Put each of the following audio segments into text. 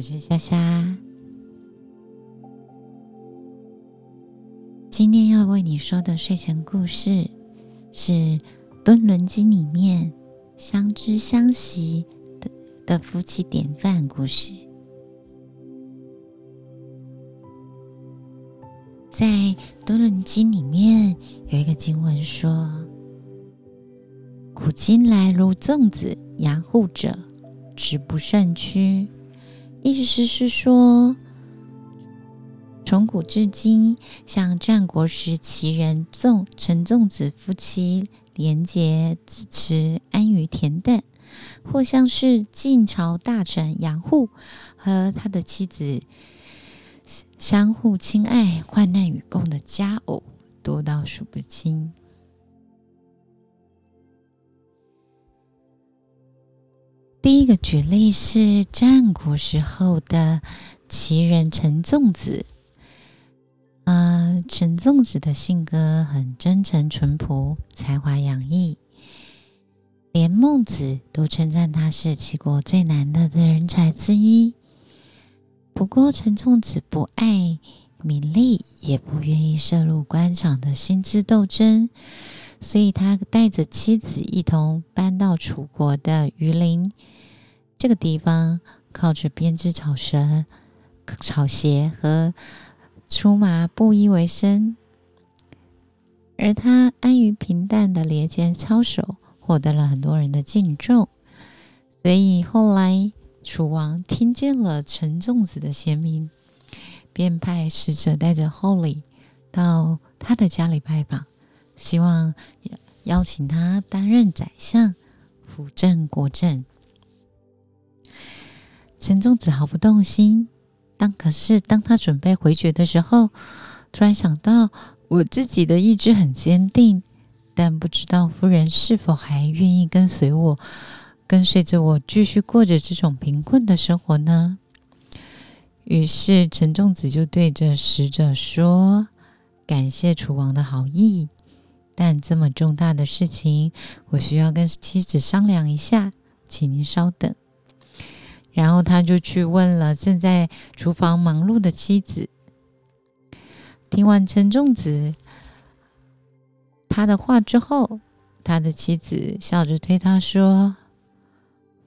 我是夏夏。今天要为你说的睡前故事是《敦伦经》里面相知相惜的的夫妻典范故事。在《敦伦经》里面有一个经文说：“古今来如粽子，养护者，直不胜屈。”意思是说。从古至今，像战国时齐人仲陈仲子夫妻廉洁自持、安于恬淡，或像是晋朝大臣杨户和他的妻子相互亲爱、患难与共的佳偶，多到数不清。第一个举例是战国时候的齐人陈仲子。啊，陈粽子的性格很真诚淳朴，才华洋溢，连孟子都称赞他是齐国最难得的人才之一。不过，陈粽子不爱名利，也不愿意涉入官场的薪资斗争，所以他带着妻子一同搬到楚国的榆林这个地方，靠着编织草绳、草鞋和。出马布衣为生，而他安于平淡的廉洁操守，获得了很多人的敬重。所以后来楚王听见了陈仲子的贤名，便派使者带着厚礼到他的家里拜访，希望邀请他担任宰相，辅政国政。陈仲子毫不动心。当可是当他准备回绝的时候，突然想到我自己的意志很坚定，但不知道夫人是否还愿意跟随我，跟随着我继续过着这种贫困的生活呢？于是陈仲子就对着使者说：“感谢楚王的好意，但这么重大的事情，我需要跟妻子商量一下，请您稍等。”然后他就去问了正在厨房忙碌的妻子。听完陈仲子他的话之后，他的妻子笑着对他说：“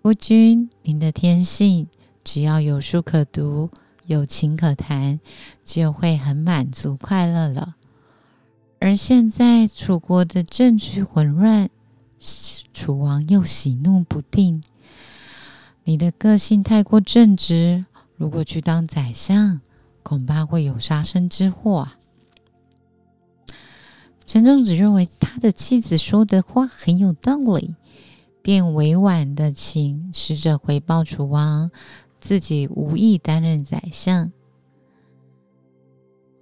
夫君，您的天性只要有书可读，有情可谈，就会很满足快乐了。而现在楚国的政局混乱，楚王又喜怒不定。”你的个性太过正直，如果去当宰相，恐怕会有杀身之祸啊！陈仲子认为他的妻子说的话很有道理，便委婉的请使者回报楚王，自己无意担任宰相。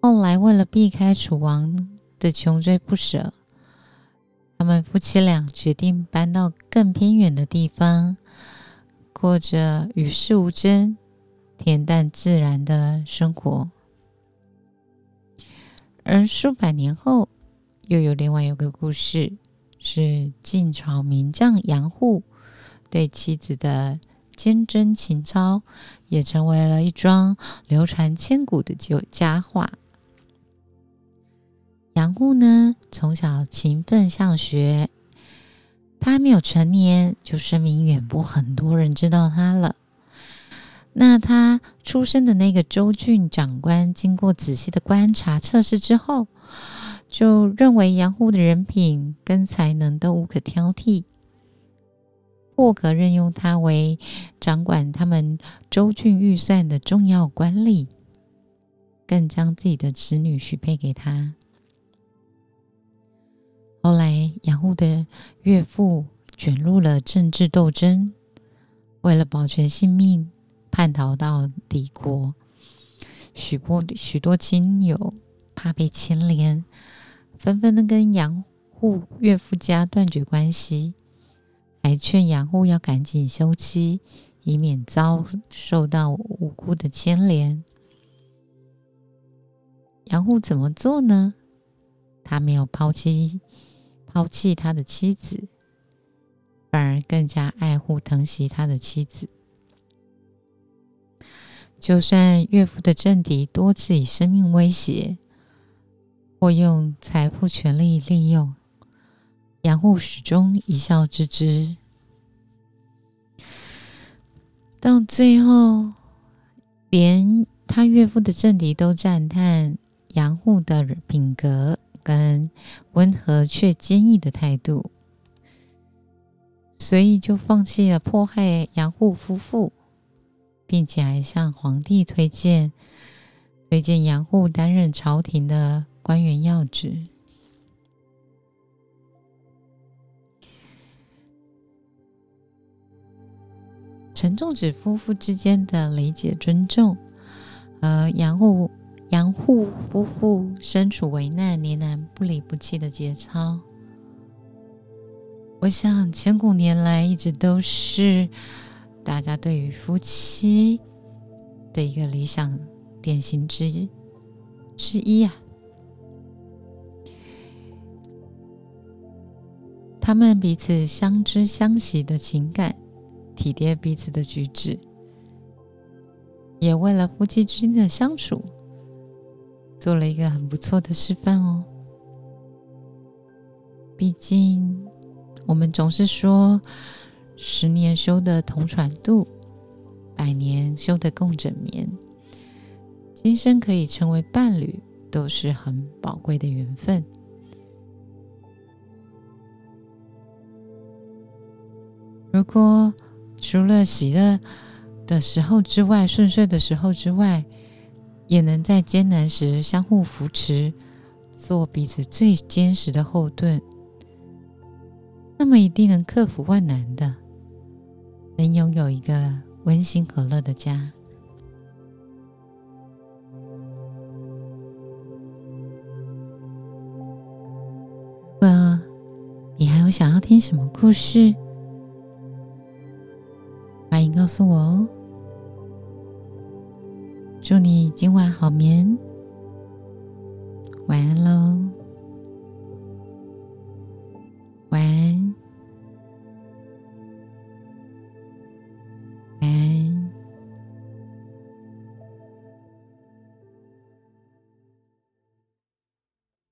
后来为了避开楚王的穷追不舍，他们夫妻俩决定搬到更偏远的地方。过着与世无争、恬淡自然的生活，而数百年后，又有另外有个故事，是晋朝名将杨户对妻子的坚贞情操，也成为了一桩流传千古的旧佳话。杨户呢，从小勤奋向学。他还没有成年，就声名远播，很多人知道他了。那他出生的那个州郡长官，经过仔细的观察测试之后，就认为杨户的人品跟才能都无可挑剔，破格任用他为掌管他们州郡预算的重要官吏，更将自己的子女许配给他。后来，杨户的岳父卷入了政治斗争，为了保全性命，叛逃到敌国。许多许多亲友怕被牵连，纷纷的跟杨户岳父家断绝关系，还劝杨户要赶紧休妻，以免遭受到无辜的牵连。杨户怎么做呢？他没有抛弃。抛弃他的妻子，反而更加爱护疼惜他的妻子。就算岳父的政敌多次以生命威胁，或用财富、权力利用，杨护始终一笑置之。到最后，连他岳父的政敌都赞叹杨护的品格跟温和却坚毅的态度，所以就放弃了迫害杨护夫妇，并且还向皇帝推荐推荐杨护担任朝廷的官员要职。陈仲子夫妇之间的理解、尊重，和杨护杨护夫妇身处危难年难不离不弃的节操，我想千古年来一直都是大家对于夫妻的一个理想典型之一之一啊。他们彼此相知相惜的情感。体贴彼此的举止，也为了夫妻之间的相处做了一个很不错的示范哦。毕竟，我们总是说“十年修得同船渡，百年修得共枕眠”，今生可以成为伴侣，都是很宝贵的缘分。如果除了喜乐的时候之外，顺遂的时候之外，也能在艰难时相互扶持，做彼此最坚实的后盾，那么一定能克服万难的，能拥有一个温馨和乐的家。呃，你还有想要听什么故事？欢迎告诉我哦！祝你今晚好眠，晚安喽。